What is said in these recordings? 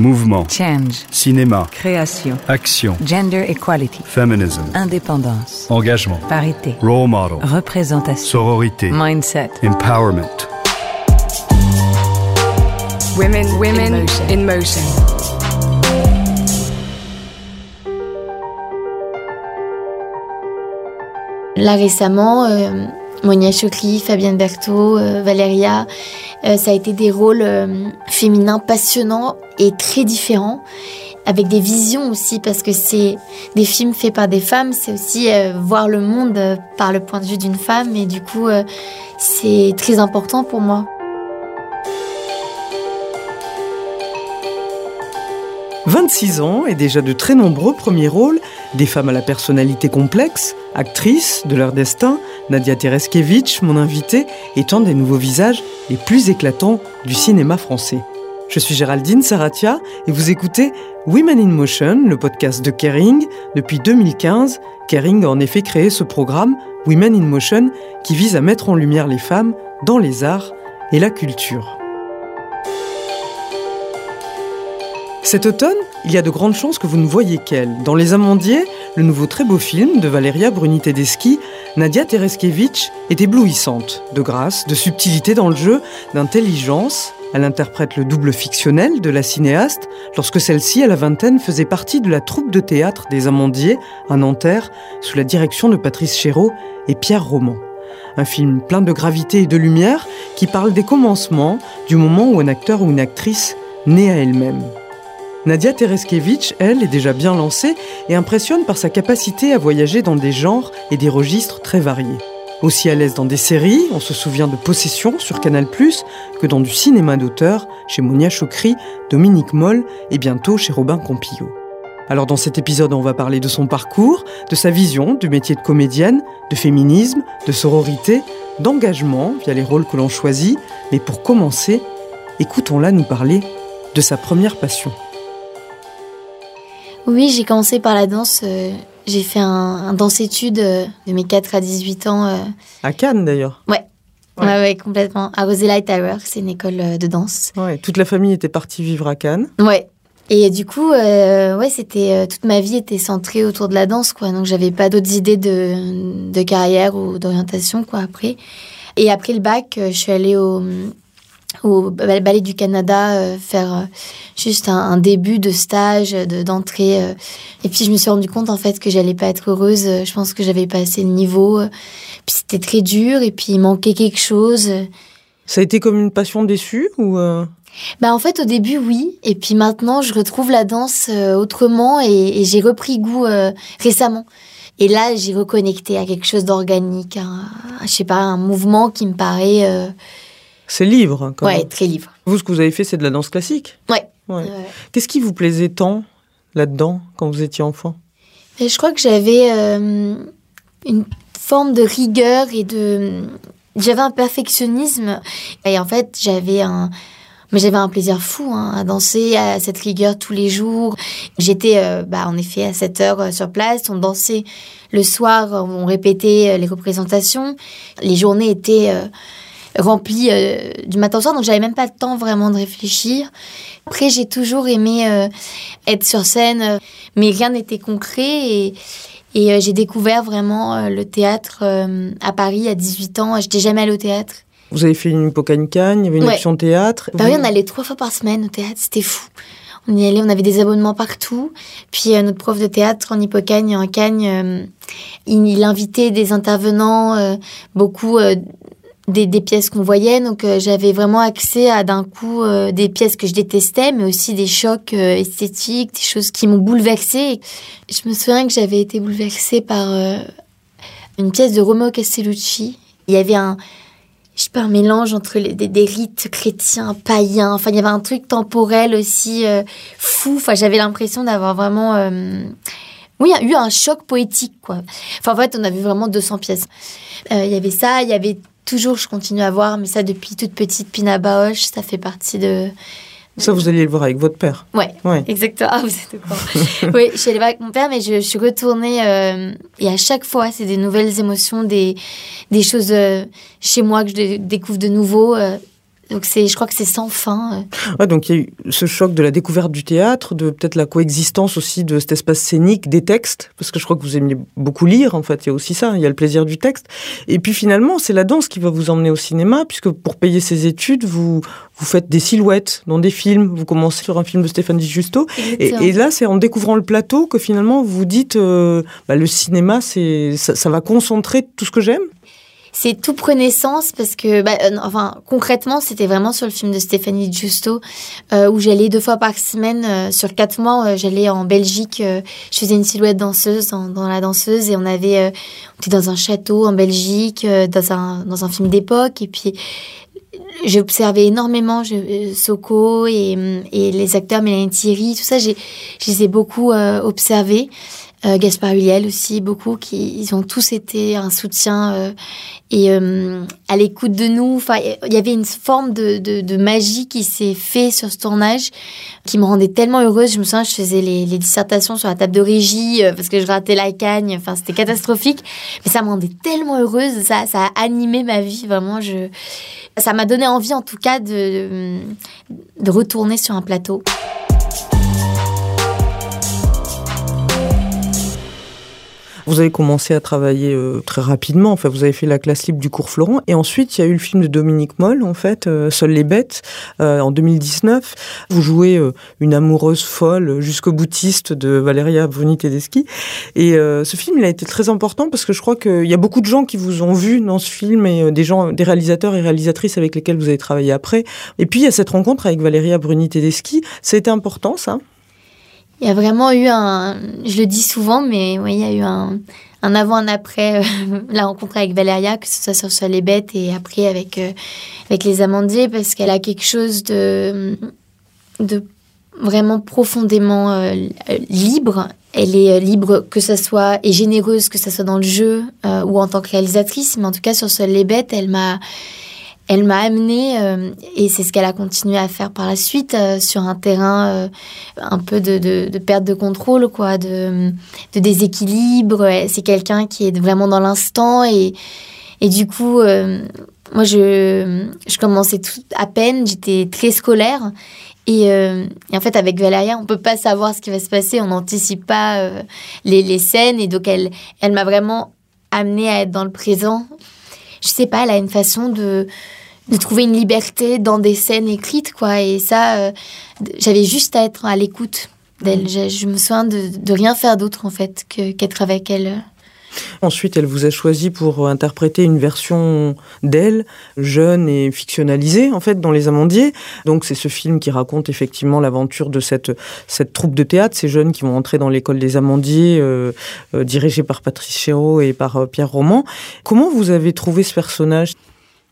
Mouvement. Change. Cinéma. Création. Action. Gender equality. Feminism. Indépendance. Engagement. Parité. Role model. Représentation. Sororité. Mindset. Empowerment. Women, women in motion. Là récemment, euh, Monia Chokri, Fabienne Berthaud, euh, Valéria, ça a été des rôles euh, féminins passionnants et très différents, avec des visions aussi, parce que c'est des films faits par des femmes, c'est aussi euh, voir le monde euh, par le point de vue d'une femme, et du coup, euh, c'est très important pour moi. 26 ans et déjà de très nombreux premiers rôles, des femmes à la personnalité complexe, actrices de leur destin, Nadia Tereskevich, mon invitée, étant des nouveaux visages les plus éclatants du cinéma français. Je suis Géraldine Saratia et vous écoutez Women in Motion, le podcast de Kering. Depuis 2015, Kering a en effet créé ce programme Women in Motion qui vise à mettre en lumière les femmes dans les arts et la culture. Cet automne, il y a de grandes chances que vous ne voyez qu'elle. Dans Les Amandiers, le nouveau très beau film de Valeria Bruni Tedeschi, Nadia Tereskevich est éblouissante, de grâce, de subtilité dans le jeu, d'intelligence. Elle interprète le double fictionnel de la cinéaste lorsque celle-ci, à la vingtaine, faisait partie de la troupe de théâtre des Amandiers à Nanterre, sous la direction de Patrice Chéreau et Pierre Roman. Un film plein de gravité et de lumière qui parle des commencements, du moment où un acteur ou une actrice naît à elle-même. Nadia Tereskevich, elle, est déjà bien lancée et impressionne par sa capacité à voyager dans des genres et des registres très variés. Aussi à l'aise dans des séries, on se souvient de Possession sur Canal+, que dans du cinéma d'auteur chez Monia Chokri, Dominique Moll et bientôt chez Robin Campillo. Alors dans cet épisode, on va parler de son parcours, de sa vision du métier de comédienne, de féminisme, de sororité, d'engagement via les rôles que l'on choisit, mais pour commencer, écoutons-la nous parler de sa première passion. Oui, j'ai commencé par la danse. euh, j'ai fait un, un danse-études euh, de mes 4 à 18 ans. euh, À Cannes d'ailleurs. Ouais. Ouais. ouais, complètement. À Rosella Tower, c'est une école de danse. Ouais, toute la famille était partie vivre à Cannes. Ouais. Et du coup, euh, ouais, c'était euh, toute ma vie était centrée autour de la danse, quoi. Donc j'avais pas d'autres idées de, de carrière ou d'orientation, quoi. Après. Et après le bac, je suis allée au au ba- ballet du Canada euh, faire euh, juste un, un début de stage de d'entrée euh. et puis je me suis rendu compte en fait que j'allais pas être heureuse. Je pense que j'avais pas assez de niveau puis c'était très dur et puis il manquait quelque chose. Ça a été comme une passion déçue ou euh, Bah en fait au début oui. Et puis maintenant je retrouve la danse autrement et, et j'ai repris goût euh, récemment. Et là j'ai reconnecté à quelque chose d'organique, je sais pas un mouvement qui me paraît c'est libre quand ouais très libre. Vous, ce que vous avez fait, c'est de la danse classique. Ouais. Ouais. Euh, Qu'est-ce qui vous plaisait tant là-dedans quand vous étiez enfant? Et je crois que j'avais euh, une forme de rigueur et de j'avais un perfectionnisme et en fait j'avais un mais j'avais un plaisir fou hein, à danser à cette rigueur tous les jours. J'étais euh, bah, en effet à 7 heures euh, sur place, on dansait le soir, on répétait euh, les représentations. Les journées étaient remplies euh, du matin au soir, donc j'avais même pas le temps vraiment de réfléchir. Après, j'ai toujours aimé euh, être sur scène, euh, mais rien n'était concret et, et euh, j'ai découvert vraiment le théâtre à Paris à 18 ans. J'étais jamais allée au théâtre. Vous avez fait une Hippocagne Cannes, il y avait une Ouais. option théâtre. Paris, Vous- on allait trois fois par semaine au théâtre, c'était fou. On y allait, on avait des abonnements partout. Puis euh, notre prof de théâtre en Hippocagne, en Cagne, euh, il, il invitait des intervenants, euh, beaucoup des, pièces qu'on voyait. Donc euh, j'avais vraiment accès à d'un coup euh, des pièces que je détestais, mais aussi des chocs euh, esthétiques, des choses qui m'ont bouleversée. Je me souviens que j'avais été bouleversée par une pièce de Romeo Castellucci. Il y avait un, je sais pas, un mélange entre les- des, rites chrétiens, païens. Enfin, il y avait un truc temporel aussi fou. Enfin, j'avais l'impression d'avoir vraiment, oui, eu un choc poétique, quoi. En fait, on avait vraiment 200 pièces. Il y avait ça, il y avait toujours, je continue à voir, mais ça depuis toute petite, Pina Bausch, ça fait partie de. Ça, vous alliez le voir avec votre père. Ouais, Ouais. exactement. Ah, vous êtes au courant. oui, je suis allée voir avec mon père, mais je, je suis retournée euh, et à chaque fois, c'est des nouvelles émotions, des, des choses euh, chez moi que je dé- découvre de nouveau. euh, Donc c'est, je crois que c'est sans fin. Ouais, donc il y a eu ce choc de la découverte du théâtre, de peut-être la coexistence aussi de cet espace scénique, des textes, parce que je crois que vous aimiez beaucoup lire, en fait, il y a aussi ça, il y a le plaisir du texte. Et puis finalement, c'est la danse qui va vous emmener au cinéma, puisque pour payer ses études, vous, vous faites des silhouettes dans des films, vous commencez sur un film de Stéphane Di Giusto, et, et, là, c'est en découvrant le plateau que finalement vous dites, euh, bah, le cinéma, c'est ça, ça va concentrer tout ce que j'aime c'est tout prenait sens parce que, bah, euh, enfin, concrètement, c'était vraiment sur le film de Stéphanie Giusto euh, où j'allais deux fois par semaine euh, sur quatre mois. j'allais en Belgique, je faisais une silhouette danseuse dans, la danseuse et on avait, on était dans un château en Belgique, dans un dans un film d'époque et puis j'ai observé énormément je, Soko et, et les acteurs Mélanie Thierry, tout ça, j'ai, je les ai beaucoup observés. Euh, Gaspard Huliel aussi, beaucoup, qui ils ont tous été un soutien euh, et euh, à l'écoute de nous. Enfin, il y avait une forme de, de, de magie qui s'est fait sur ce tournage, qui me rendait tellement heureuse. Je me souviens, je faisais les, les dissertations sur la table de régie parce que je ratais la cagne. Enfin, c'était catastrophique, mais ça me rendait tellement heureuse. Ça, ça a animé ma vie vraiment. Je, ça m'a donné envie, en tout cas, de de retourner sur un plateau. Vous avez commencé à travailler euh, très rapidement. Enfin, vous avez fait la classe libre du cours Florent. Et ensuite, il y a eu le film de Dominique Moll, en fait, euh, Seules les bêtes, euh, en 2019. Vous jouez une amoureuse folle jusqu'au boutiste de Valeria Bruni Tedeschi. Et ce film, il a été très important parce que je crois qu'il y a beaucoup de gens qui vous ont vu dans ce film et des gens, des réalisateurs et réalisatrices avec lesquels vous avez travaillé après. Et puis, il y a cette rencontre avec Valeria Bruni Tedeschi. Été important, ça? Il y a vraiment eu un, je le dis souvent, mais oui, il y a eu un, avant, un après euh, la rencontre avec Valéria, que ce soit sur, sur les bêtes et après avec, euh, avec les amandiers, parce qu'elle a quelque chose de, de vraiment profondément euh, libre. Elle est libre que ça soit et généreuse que ça soit dans le jeu ou en tant que réalisatrice, mais en tout cas sur Seul les bêtes, elle m'a elle m'a amenée, euh, et c'est ce qu'elle a continué à faire par la suite, euh, sur un terrain euh, un peu de, de, perte de contrôle, quoi, de, de déséquilibre. C'est quelqu'un qui est vraiment dans l'instant, et, et du coup, moi, je, je commençais tout à peine, j'étais très scolaire. Et, en fait, avec Valéria, on peut pas savoir ce qui va se passer, on n'anticipe pas les, les scènes, et donc elle, elle m'a vraiment amenée à être dans le présent. Je sais pas, elle a une façon de de trouver une liberté dans des scènes écrites, quoi. Et ça, euh, j'avais juste à être à l'écoute d'elle. Je, je, me souviens de, de rien faire d'autre, en fait, qu'être avec elle. Ensuite, elle vous a choisi pour interpréter une version d'elle, jeune et fictionnalisée, en fait, dans Les Amandiers. Donc, c'est ce film qui raconte effectivement l'aventure de cette, cette troupe de théâtre, ces jeunes qui vont entrer dans l'école des Amandiers, euh, euh, dirigée par Patrice Chéreau et par euh, Pierre Roman. Comment vous avez trouvé ce personnage?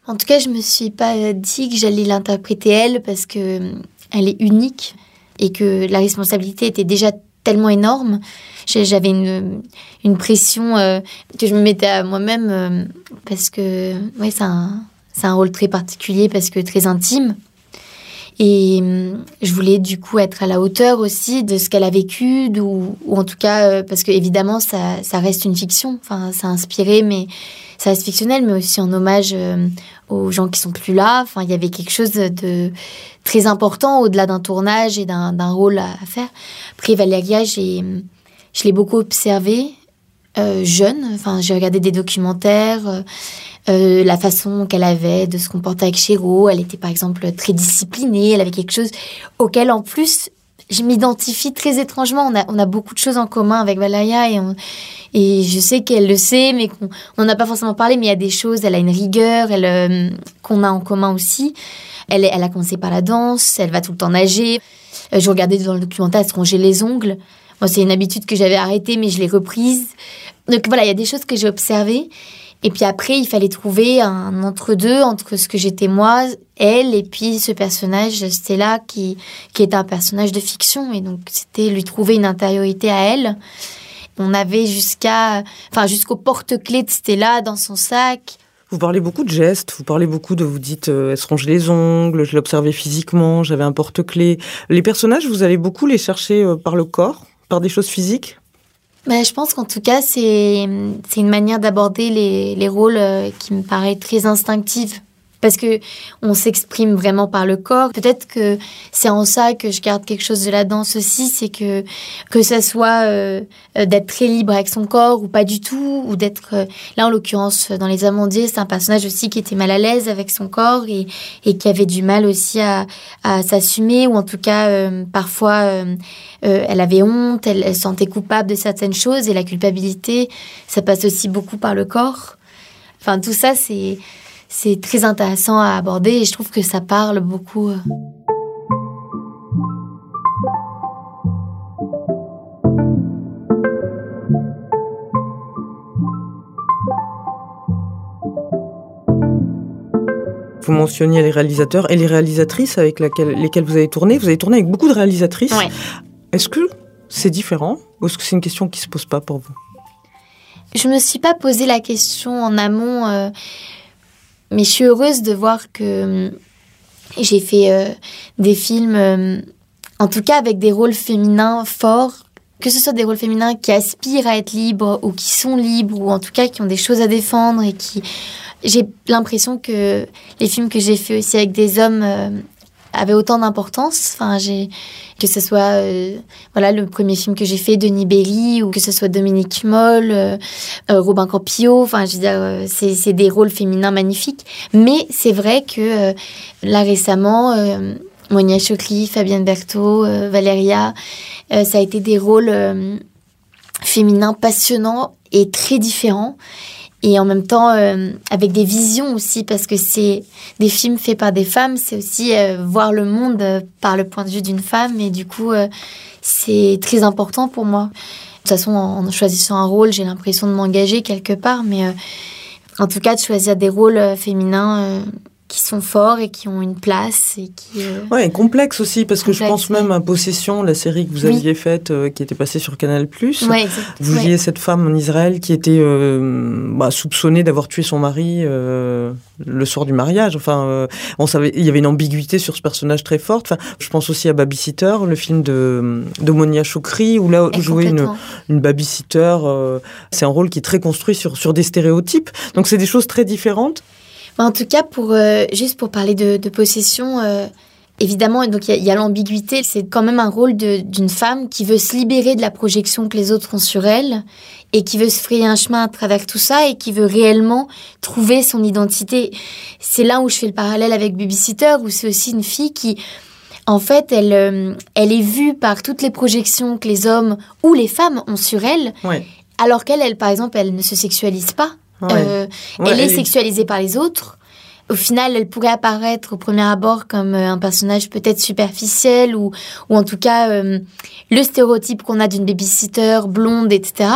En tout cas, je me suis pas dit que j'allais l'interpréter elle parce que euh, elle est unique et que la responsabilité était déjà tellement énorme. J'avais une, une pression euh, que je me mettais à moi-même euh, parce que ouais, c'est un, un rôle très particulier parce que très intime. Et je voulais du coup être à la hauteur aussi de ce qu'elle a vécu, ou, ou en tout cas, parce que évidemment, ça, ça reste une fiction. Enfin, ça a inspiré, mais ça reste fictionnel, mais aussi en hommage aux gens qui sont plus là. Enfin, il y avait quelque chose de très important au-delà d'un tournage et d'un rôle à, faire. Après, Valéria, je l'ai beaucoup observée euh, jeune. Enfin, j'ai regardé des documentaires, euh, euh, la façon qu'elle avait de se comporter avec Chéreau. Elle était par exemple très disciplinée. Elle avait quelque chose auquel, en plus, je m'identifie très étrangement. On a, beaucoup de choses en commun avec Valaya et, je sais qu'elle le sait, mais qu'on n'en a pas forcément parlé. Mais il y a des choses, elle a une rigueur euh, qu'on a en commun aussi. Elle, elle a commencé par la danse, elle va tout le temps nager. Euh, je regardais dans le documentaire, elle se rongeait les ongles. Moi, c'est une habitude que j'avais arrêtée, mais je l'ai reprise. Donc voilà, il y a des choses que j'ai observées. Et puis après, il fallait trouver un entre-deux entre ce que j'étais moi, elle, et puis ce personnage, Stella, qui, qui est un personnage de fiction. Et donc, c'était lui trouver une intériorité à elle. On avait jusqu'à, enfin, jusqu'au porte-clés de Stella dans son sac. Vous parlez beaucoup de gestes, vous parlez beaucoup de, vous dites, euh, elle se ronge les ongles, je l'observais physiquement, j'avais un porte-clés. Les personnages, vous allez beaucoup les chercher euh, par le corps, par des choses physiques? Bah, je pense qu'en tout cas, c'est une manière d'aborder les, les, rôles euh, qui me paraît très instinctive. Parce que on s'exprime vraiment par le corps. Peut-être que c'est en ça que je garde quelque chose de la danse aussi, c'est que que ça soit euh, d'être très libre avec son corps ou pas du tout, ou d'être euh, là en l'occurrence dans les Amandiers, c'est un personnage aussi qui était mal à l'aise avec son corps et, et qui avait du mal aussi à, à s'assumer ou en tout cas euh, parfois elle avait honte, elle, elle sentait coupable de certaines choses et la culpabilité, ça passe aussi beaucoup par le corps. Enfin tout ça c'est c'est très intéressant à aborder et je trouve que ça parle beaucoup. euh. Vous mentionniez les réalisateurs et les réalisatrices avec laquelle- lesquelles vous avez tourné. Vous avez tourné avec beaucoup de réalisatrices. Ouais. Est-ce que c'est différent ou est-ce que c'est une question qui se pose pas pour vous? Je me suis pas posé la question en amont, euh, mais je suis heureuse de voir que hum, j'ai fait euh, des films, euh, en tout cas avec des rôles féminins forts, que ce soit des rôles féminins qui aspirent à être libres ou qui sont libres ou en tout cas qui ont des choses à défendre et qui. J'ai l'impression que les films que j'ai faits aussi avec des hommes euh, avaient autant d'importance. Que ce soit euh, voilà le premier film que j'ai fait Denis Berry ou que ce soit Dominique Moll, euh, euh, Robin Campillo. Enfin, c'est des rôles féminins magnifiques. Mais c'est vrai que là récemment, Monia Chokri, Fabienne Berthaud, euh, ça a été des rôles féminins passionnants et très différents. Et en même temps, euh, avec des visions aussi, parce que c'est des films faits par des femmes, c'est aussi euh, voir le monde euh, par le point de vue d'une femme. Et du coup, euh, c'est très important pour moi. De toute façon, en, en choisissant un rôle, j'ai l'impression de m'engager quelque part. Mais euh, en tout cas, de choisir des rôles euh, féminins qui sont forts et qui ont une place et qui... euh, Ouais, et complexe aussi parce que je pense même à Possession, la série que vous Oui. aviez faite, euh, qui était passée sur Canal+. Ouais, exact. Vous Ouais. jouiez cette femme en Israël qui était euh, bah, soupçonnée d'avoir tué son mari euh, le soir du mariage. Enfin, euh, on savait, il y avait une ambiguïté sur ce personnage très forte. Enfin, je pense aussi à Babysitter, le film de, de Monia Choukri, où là, jouer une, une babysitter, euh, c'est un rôle qui est très construit sur, sur des stéréotypes. Donc, c'est des choses très différentes. En tout cas, pour, euh, juste pour parler de, de possession, euh, évidemment, il y a- l'ambiguïté. C'est quand même un rôle d'une femme qui veut se libérer de la projection que les autres ont sur elle et qui veut se frayer un chemin à travers tout ça et qui veut réellement trouver son identité. C'est là où je fais le parallèle avec Babysitter, où c'est aussi une fille qui, en fait, elle, euh, elle est vue par toutes les projections que les hommes ou les femmes ont sur elle, Ouais. alors qu'elle, elle, par exemple, elle ne se sexualise pas. Ouais. Euh, Ouais, elle est elle sexualisée par les autres. Au final, elle pourrait apparaître au premier abord comme euh, un personnage peut-être superficiel ou, ou en tout cas euh, le stéréotype qu'on a d'une babysitter blonde, etc.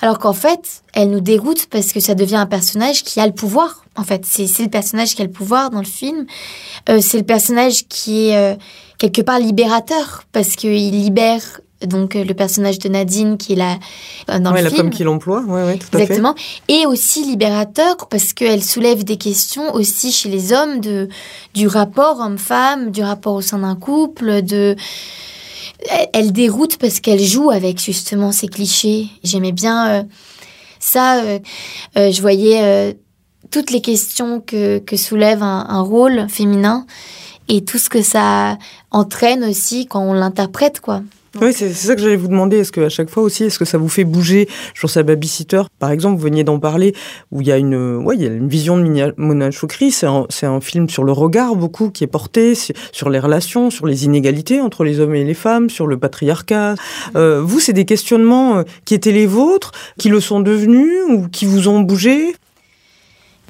Alors qu'en fait, elle nous dégoûte parce que ça devient un personnage qui a le pouvoir. En fait, c'est le personnage qui a le pouvoir dans le film. Euh, c'est le personnage qui est quelque part libérateur parce qu'il libère donc euh, le personnage de Nadine qui est là euh, dans Ouais, le la film. femme qui l'emploie, ouais, ouais, tout à fait. Exactement. Et aussi libérateur parce qu'elle soulève des questions aussi chez les hommes de, du rapport homme-femme, du rapport au sein d'un couple, de... Elle, elle déroute parce qu'elle joue avec justement ces clichés. J'aimais bien euh, ça. euh, euh, je voyais toutes les questions que, que soulève un, un rôle féminin et tout ce que ça entraîne aussi quand on l'interprète, quoi. Oui, c'est ça que j'allais vous demander. Est-ce que à chaque fois aussi, est-ce que ça vous fait bouger Je pense à Babysitter, par exemple, vous veniez d'en parler, où il y a une, ouais, il y a une vision de Mona Choukri. C'est un, film sur le regard beaucoup qui est porté sur, sur les relations, sur les inégalités entre les hommes et les femmes, sur le patriarcat. Euh, vous, c'est des questionnements euh, qui étaient les vôtres, qui le sont devenus ou qui vous ont bougé?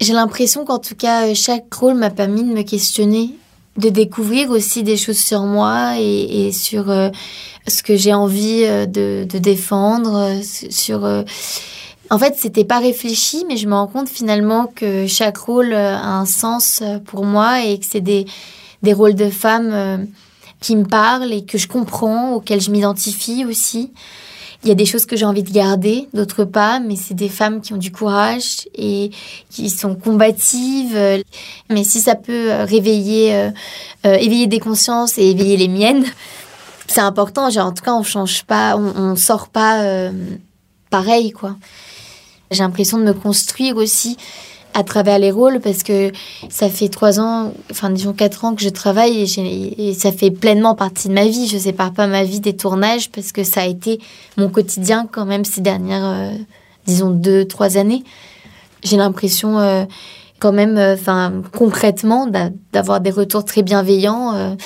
J'ai l'impression qu'en tout cas, euh, chaque rôle m'a permis de me questionner, de découvrir aussi des choses sur moi et, et sur euh, ce que j'ai envie euh, de, de défendre. euh, Sur, euh, En fait, c'était pas réfléchi, mais je me rends compte finalement que chaque rôle euh, a un sens pour moi et que c'est des, des rôles de femmes qui me parlent et que je comprends, auxquels je m'identifie aussi. Il y a des choses que j'ai envie de garder, d'autres pas, mais c'est des femmes qui ont du courage et qui sont combatives. Mais si ça peut euh, réveiller, euh, euh, éveiller des consciences et éveiller les miennes, c'est important. Genre, en tout cas, on change pas, on, on sort pas pareil, quoi. J'ai l'impression de me construire aussi à travers les rôles parce que ça fait trois ans, enfin disons quatre ans que je travaille et, ça fait pleinement partie de ma vie. Je sépare pas ma vie des tournages parce que ça a été mon quotidien quand même ces dernières, euh, disons deux, trois années. J'ai l'impression euh, quand même, euh, enfin concrètement, d'avoir des retours très bienveillants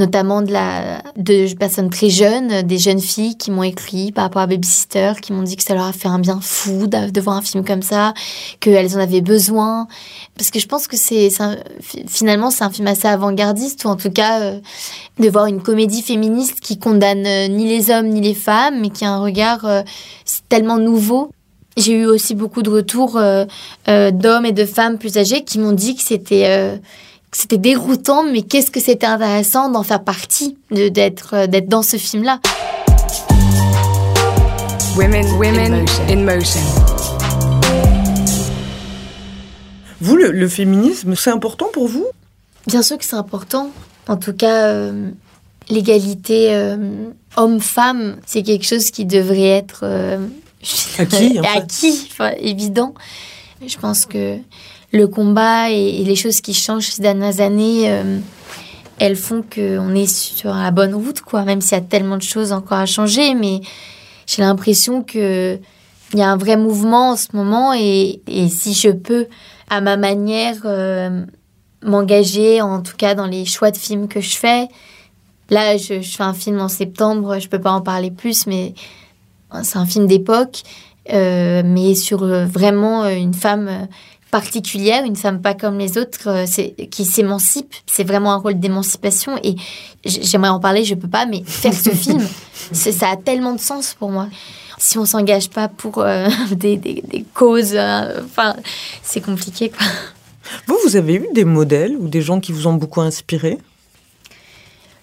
notamment de, la, de personnes très jeunes, des jeunes filles qui m'ont écrit par rapport à Babysitter, qui m'ont dit que ça leur a fait un bien fou de, voir un film comme ça, qu'elles en avaient besoin. Parce que je pense que c'est finalement c'est un film assez avant-gardiste, ou en tout cas euh, de voir une comédie féministe qui condamne euh, ni les hommes ni les femmes, mais qui a un regard euh, tellement nouveau. J'ai eu aussi beaucoup de retours d'hommes et de femmes plus âgés qui m'ont dit que c'était c'était déroutant, mais qu'est-ce que c'était intéressant d'en faire partie, d'être euh, d'être dans ce film-là. Women, women in motion. Vous, le, féminisme, c'est important pour vous? Bien sûr que c'est important. En tout cas, euh, l'égalité euh, homme-femme, c'est quelque chose qui devrait être acquis, en acquis évident. Je pense que le combat et, les choses qui changent ces dernières années, euh, elles font qu'on est sur la bonne route, quoi. Même s'il y a tellement de choses encore à changer, mais j'ai l'impression que il y a un vrai mouvement en ce moment et, si je peux, à ma manière, euh, m'engager, en tout cas dans les choix de films que je fais. Là, je, fais un film en septembre, je peux pas en parler plus, mais c'est un film d'époque, euh, mais sur vraiment une femme particulière, une femme pas comme les autres, euh, qui s'émancipe. C'est vraiment un rôle d'émancipation. Et j'aimerais en parler, je peux pas, mais faire ce film, ça a tellement de sens pour moi. Si on s'engage pas pour euh, des, causes, euh, enfin, c'est compliqué, quoi. Vous, vous avez eu des modèles ou des gens qui vous ont beaucoup inspiré?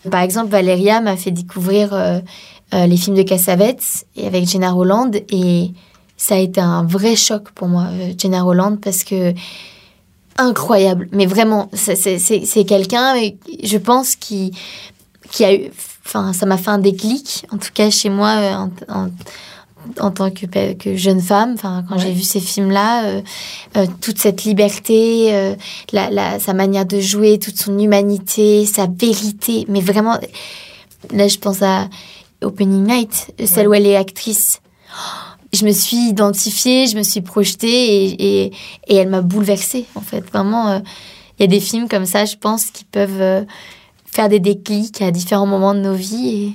Par exemple, Valéria m'a fait découvrir les films de Cassavetes et avec Jenna Roland et ça a été un vrai choc pour moi, euh, Jenna Roland, parce que incroyable. Mais vraiment, c'est quelqu'un, je pense, qui, qui a eu. Enfin, ça m'a fait un déclic, en tout cas chez moi, euh, en, en, tant que, que, jeune femme. Enfin, quand j'ai vu ces films-là, euh, toute cette liberté, la, la, sa manière de jouer, toute son humanité, sa vérité. Mais vraiment, là, je pense à Opening Night, celle où elle est actrice. Oh, je me suis identifiée, je me suis projetée et, et, elle m'a bouleversée, en fait. Vraiment, euh, il y a des films comme ça, je pense, qui peuvent euh, faire des déclics à différents moments de nos vies.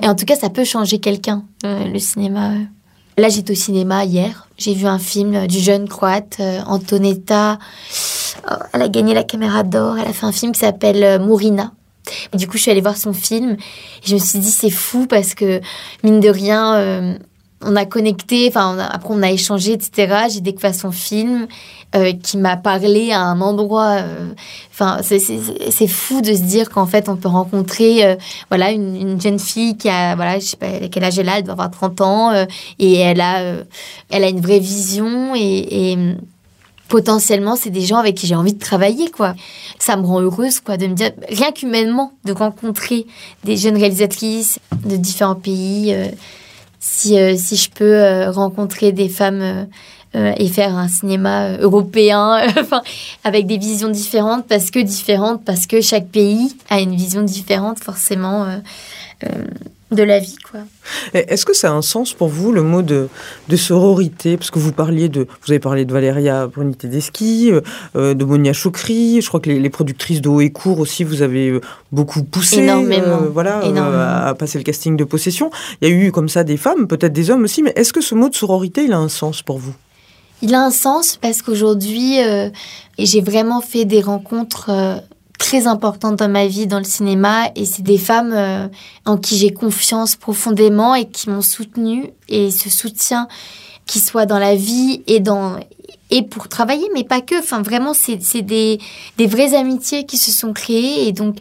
Et, en tout cas, ça peut changer quelqu'un, euh, le cinéma. Là, j'étais au cinéma hier. J'ai vu un film du jeune croate, Antonetta. Elle a gagné la caméra d'or. Elle a fait un film qui s'appelle Mourina. du coup, je suis allée voir son film. Et je me suis dit, c'est fou parce que, mine de rien, on a connecté, enfin après on a échangé, etc. J'ai découvert son film euh, qui m'a parlé à un endroit. Euh, enfin, c'est fou de se dire qu'en fait on peut rencontrer, euh, voilà, une, jeune fille qui a, voilà, je sais pas quel âge elle a, elle doit avoir 30 ans et elle a, elle a une vraie vision et, potentiellement c'est des gens avec qui j'ai envie de travailler quoi. Ça me rend heureuse quoi de me dire rien qu'humainement de rencontrer des jeunes réalisatrices de différents pays si je peux euh, rencontrer des femmes euh, et faire un cinéma européen, avec des visions différentes, parce que différentes, parce que chaque pays a une vision différente forcément de la vie. quoi. Est-ce que ça a un sens pour vous, le mot de, de sororité? Parce que vous parliez de... Vous avez parlé de Valéria Bruni Tedeschi, euh, de Monia Chokri, je crois que les, productrices de Haut et Court aussi, vous avez euh, beaucoup poussé euh, voilà, à passer le casting de possession. Il y a eu comme ça des femmes, peut-être des hommes aussi, mais est-ce que ce mot de sororité, il a un sens pour vous? Il a un sens parce qu'aujourd'hui, j'ai vraiment fait des rencontres très importante dans ma vie dans le cinéma et c'est des femmes euh, en qui j'ai confiance profondément et qui m'ont soutenue et ce soutien qui soit dans la vie et dans et pour travailler mais pas que. Enfin vraiment c'est des des vraies amitiés qui se sont créées et donc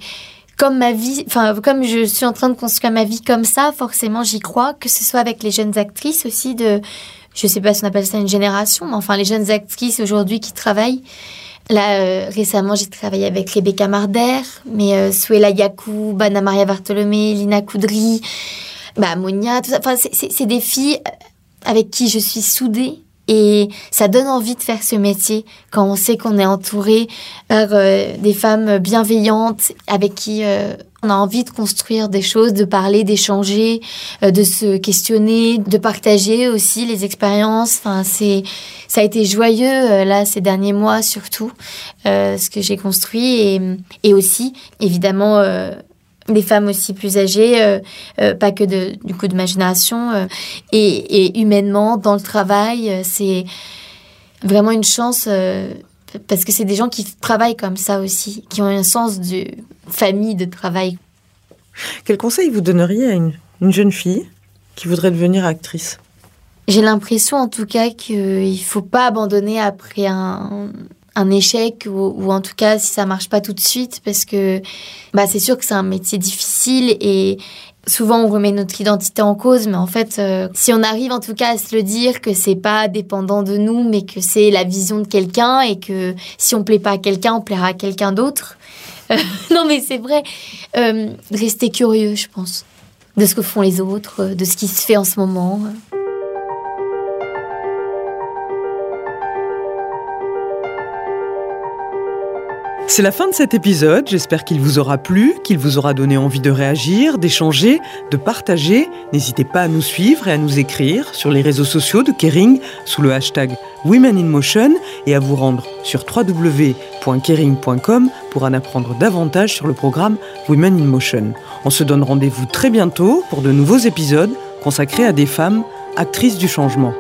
comme ma vie enfin comme je suis en train de construire ma vie comme ça forcément j'y crois que ce soit avec les jeunes actrices aussi de je sais pas si on appelle ça une génération mais enfin les jeunes actrices aujourd'hui qui travaillent Là, euh, récemment, j'ai travaillé avec Rebecca Marder, mais euh, Suela Yakou, Bana Maria Bartolomé, Lina Koudry, bah, Monia, tout ça. Enfin, c'est des filles avec qui je suis soudée Et ça donne envie de faire ce métier quand on sait qu'on est entouré par euh, des femmes bienveillantes avec qui euh, on a envie de construire des choses, de parler, d'échanger, euh, de se questionner, de partager aussi les expériences. Enfin, c'est, ça a été joyeux là ces derniers mois surtout ce que j'ai construit et aussi évidemment des femmes aussi plus âgées, pas que de, du coup de ma génération, et, et, humainement dans le travail, c'est vraiment une chance parce que c'est des gens qui travaillent comme ça aussi, qui ont un sens de famille, de travail. Quel conseil vous donneriez à une, jeune fille qui voudrait devenir actrice? J'ai l'impression en tout cas qu'il ne faut pas abandonner après un, échec ou, en tout cas si ça marche pas tout de suite parce que bah, c'est sûr que c'est un métier difficile et, souvent on remet notre identité en cause, mais en fait, euh, si on arrive en tout cas à se le dire que c'est pas dépendant de nous, mais que c'est la vision de quelqu'un et que si on plaît pas à quelqu'un, on plaira à quelqu'un d'autre. non, mais c'est vrai. Euh, rester curieux, je pense, de ce que font les autres, de ce qui se fait en ce moment. C'est la fin de cet épisode, j'espère qu'il vous aura plu, qu'il vous aura donné envie de réagir, d'échanger, de partager. N'hésitez pas à nous suivre et à nous écrire sur les réseaux sociaux de Kering sous le hashtag Women in Motion et à vous rendre sur www.kering.com pour en apprendre davantage sur le programme Women in Motion. On se donne rendez-vous très bientôt pour de nouveaux épisodes consacrés à des femmes actrices du changement.